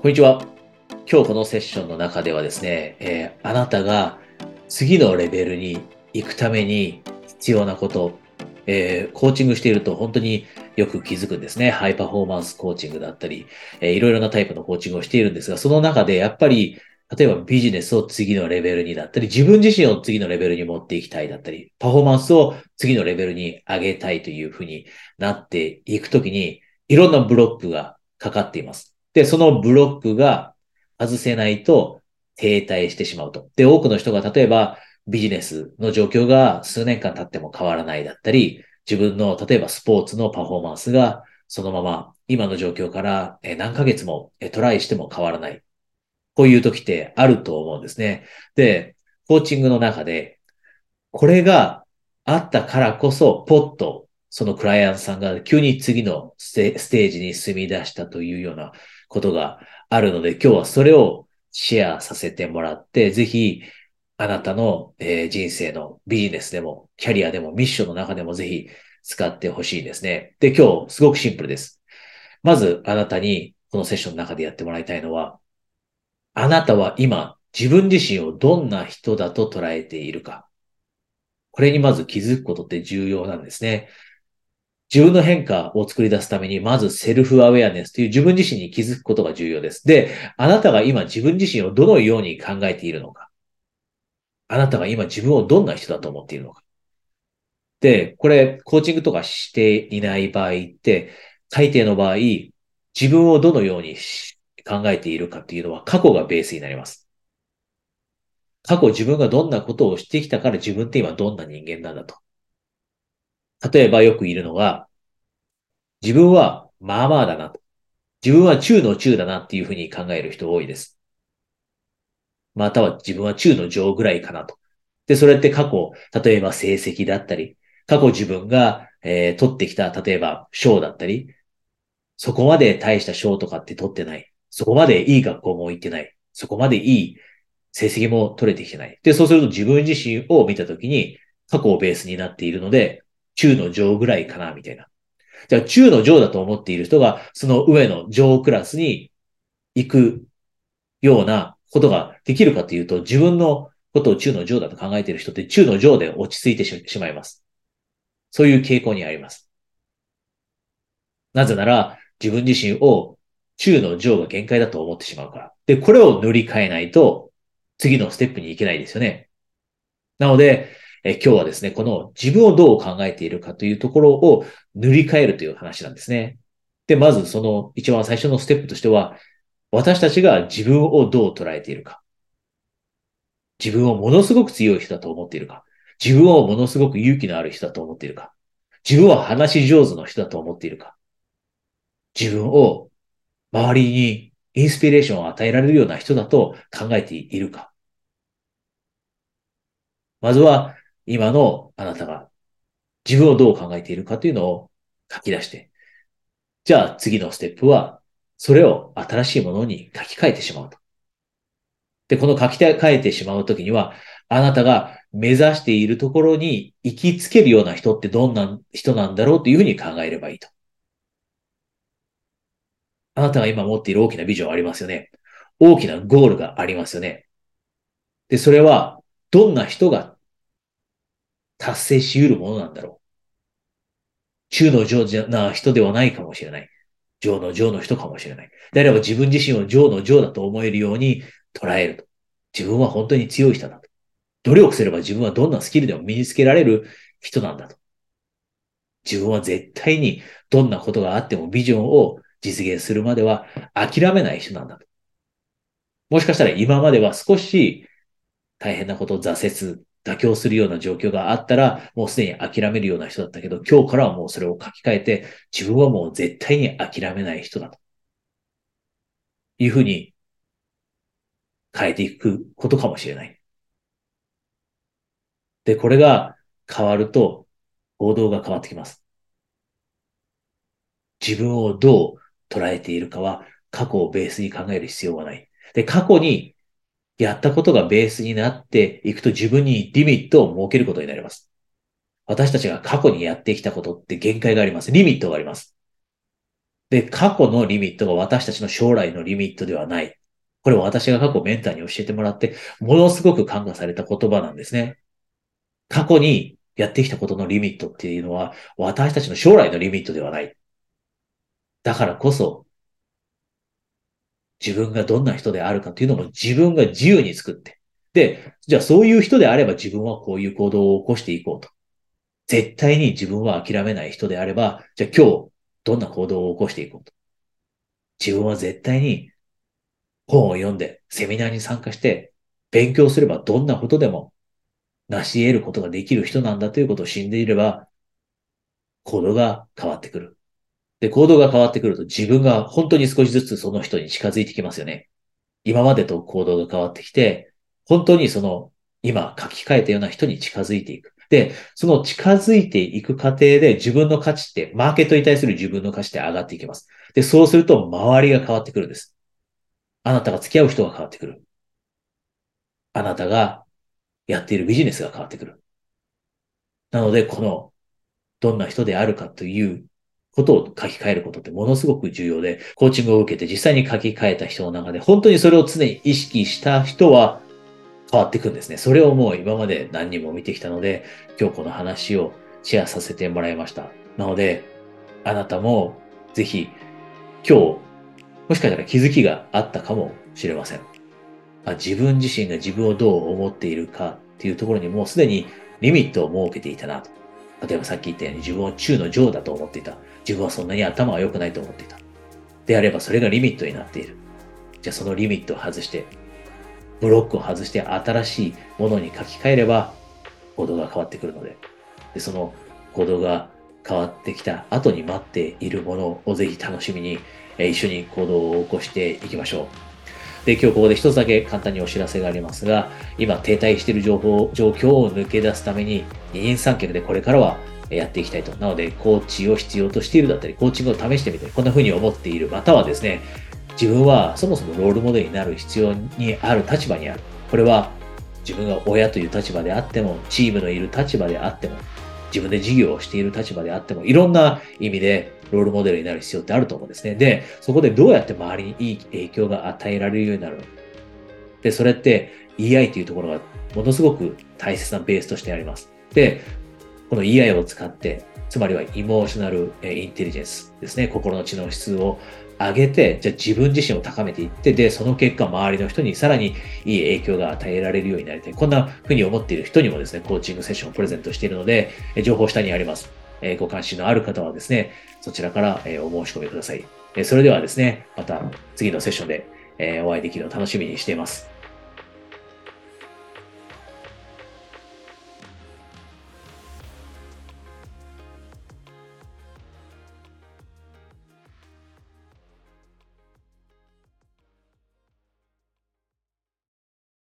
こんにちは。今日このセッションの中ではですね、えー、あなたが次のレベルに行くために必要なこと、えー、コーチングしていると本当によく気づくんですね。ハイパフォーマンスコーチングだったり、えー、いろいろなタイプのコーチングをしているんですが、その中でやっぱり例えばビジネスを次のレベルにだったり、自分自身を次のレベルに持っていきたいだったり、パフォーマンスを次のレベルに上げたいというふうになっていくときに、いろんなブロックがかかっています。で、そのブロックが外せないと停滞してしまうと。で、多くの人が例えばビジネスの状況が数年間経っても変わらないだったり、自分の例えばスポーツのパフォーマンスがそのまま今の状況から何ヶ月もトライしても変わらない。こういう時ってあると思うんですね。で、コーチングの中で、これがあったからこそ、ポッと、そのクライアントさんが急に次のステージに進み出したというようなことがあるので、今日はそれをシェアさせてもらって、ぜひ、あなたの、え人生のビジネスでも、キャリアでも、ミッションの中でもぜひ使ってほしいですね。で、今日、すごくシンプルです。まず、あなたに、このセッションの中でやってもらいたいのは、あなたは今、自分自身をどんな人だと捉えているか。これにまず気づくことって重要なんですね。自分の変化を作り出すために、まずセルフアウェアネスという自分自身に気づくことが重要です。で、あなたが今自分自身をどのように考えているのか。あなたが今自分をどんな人だと思っているのか。で、これ、コーチングとかしていない場合って、大抵の場合、自分をどのように考えているかっていうのは過去がベースになります。過去自分がどんなことをしてきたから自分って今どんな人間なんだと。例えばよくいるのが、自分はまあまあだなと。自分は中の中だなっていうふうに考える人多いです。または自分は中の上ぐらいかなと。で、それって過去、例えば成績だったり、過去自分が、えー、取ってきた、例えば賞だったり、そこまで大した賞とかって取ってない。そこまでいい学校も行ってない。そこまでいい成績も取れてきてない。で、そうすると自分自身を見たときに過去をベースになっているので、中の上ぐらいかな、みたいな。じゃあ、中の上だと思っている人が、その上の上クラスに行くようなことができるかというと、自分のことを中の上だと考えている人って中の上で落ち着いてしまいます。そういう傾向にあります。なぜなら、自分自身を中の上が限界だと思ってしまうから。で、これを塗り替えないと、次のステップに行けないですよね。なので、え今日はですね、この自分をどう考えているかというところを塗り替えるという話なんですね。で、まずその一番最初のステップとしては、私たちが自分をどう捉えているか。自分をものすごく強い人だと思っているか。自分をものすごく勇気のある人だと思っているか。自分は話し上手の人だと思っているか。自分を周りにインスピレーションを与えられるような人だと考えているか。まずは、今のあなたが自分をどう考えているかというのを書き出して、じゃあ次のステップは、それを新しいものに書き換えてしまうと。で、この書き換えてしまうときには、あなたが目指しているところに行きつけるような人ってどんな人なんだろうというふうに考えればいいと。あなたが今持っている大きなビジョンありますよね。大きなゴールがありますよね。で、それは、どんな人が達成し得るものなんだろう。中の上な人ではないかもしれない。上の上の人かもしれない。であれば自分自身を上の上だと思えるように捉えると。自分は本当に強い人だと。努力すれば自分はどんなスキルでも身につけられる人なんだと。自分は絶対にどんなことがあってもビジョンを実現するまでは諦めない人なんだと。もしかしたら今までは少し大変なことを挫折、妥協するような状況があったら、もうすでに諦めるような人だったけど、今日からはもうそれを書き換えて、自分はもう絶対に諦めない人だと。いうふうに変えていくことかもしれない。で、これが変わると、行動が変わってきます。自分をどう捉えているかは過去をベースに考える必要はない。で、過去にやったことがベースになっていくと自分にリミットを設けることになります。私たちが過去にやってきたことって限界があります。リミットがあります。で、過去のリミットが私たちの将来のリミットではない。これは私が過去メンターに教えてもらって、ものすごく感化された言葉なんですね。過去にやってきたことのリミットっていうのは、私たちの将来のリミットではない。だからこそ、自分がどんな人であるかっていうのも自分が自由に作って。で、じゃあそういう人であれば自分はこういう行動を起こしていこうと。絶対に自分は諦めない人であれば、じゃあ今日どんな行動を起こしていこうと。自分は絶対に本を読んで、セミナーに参加して、勉強すればどんなことでも成し得ることができる人なんだということを死んでいれば、行動が変わってくる。で、行動が変わってくると自分が本当に少しずつその人に近づいてきますよね。今までと行動が変わってきて、本当にその今書き換えたような人に近づいていく。で、その近づいていく過程で自分の価値って、マーケットに対する自分の価値って上がっていきます。で、そうすると周りが変わってくるんです。あなたが付き合う人が変わってくる。あなたがやっているビジネスが変わってくる。なので、この、どんな人であるかということを書き換えることってものすごく重要で、コーチングを受けて実際に書き換えた人の中で、本当にそれを常に意識した人は変わっていくんですね。それをもう今まで何人も見てきたので、今日この話をシェアさせてもらいました。なので、あなたもぜひ今日、もしかしたら気づきがあったかもしれません。あ自分自身が自分をどう思っているかっていうところにもうすでにリミットを設けていたなと。例えばさっき言ったように自分を中の上だと思っていた。自分はそんなに頭が良くないと思っていた。であればそれがリミットになっている。じゃあそのリミットを外して、ブロックを外して新しいものに書き換えれば行動が変わってくるので、でその行動が変わってきた後に待っているものをぜひ楽しみに、一緒に行動を起こしていきましょう。で、今日ここで一つだけ簡単にお知らせがありますが、今停滞している情報、状況を抜け出すために、二人三脚でこれからはやっていきたいと。なので、コーチを必要としているだったり、コーチングを試してみたり、こんな風に思っている、またはですね、自分はそもそもロールモデルになる必要にある立場にある。これは自分が親という立場であっても、チームのいる立場であっても、自分で事業をしている立場であっても、いろんな意味でロールモデルになる必要ってあると思うんですね。で、そこでどうやって周りにいい影響が与えられるようになるの？で、それって EI というところがものすごく大切なベースとしてあります。で、この EI を使って、つまりはイモーショナルインテリジェンスですね。心の知能指数を上げて、じゃあ自分自身を高めていって、で、その結果、周りの人にさらにいい影響が与えられるようになりたい。こんな風に思っている人にもですね、コーチングセッションをプレゼントしているので、情報下にあります。えご関心のある方はですね、そちらから、えお申し込みください。えそれではですね、また次のセッションで、えお会いできるのを楽しみにしています。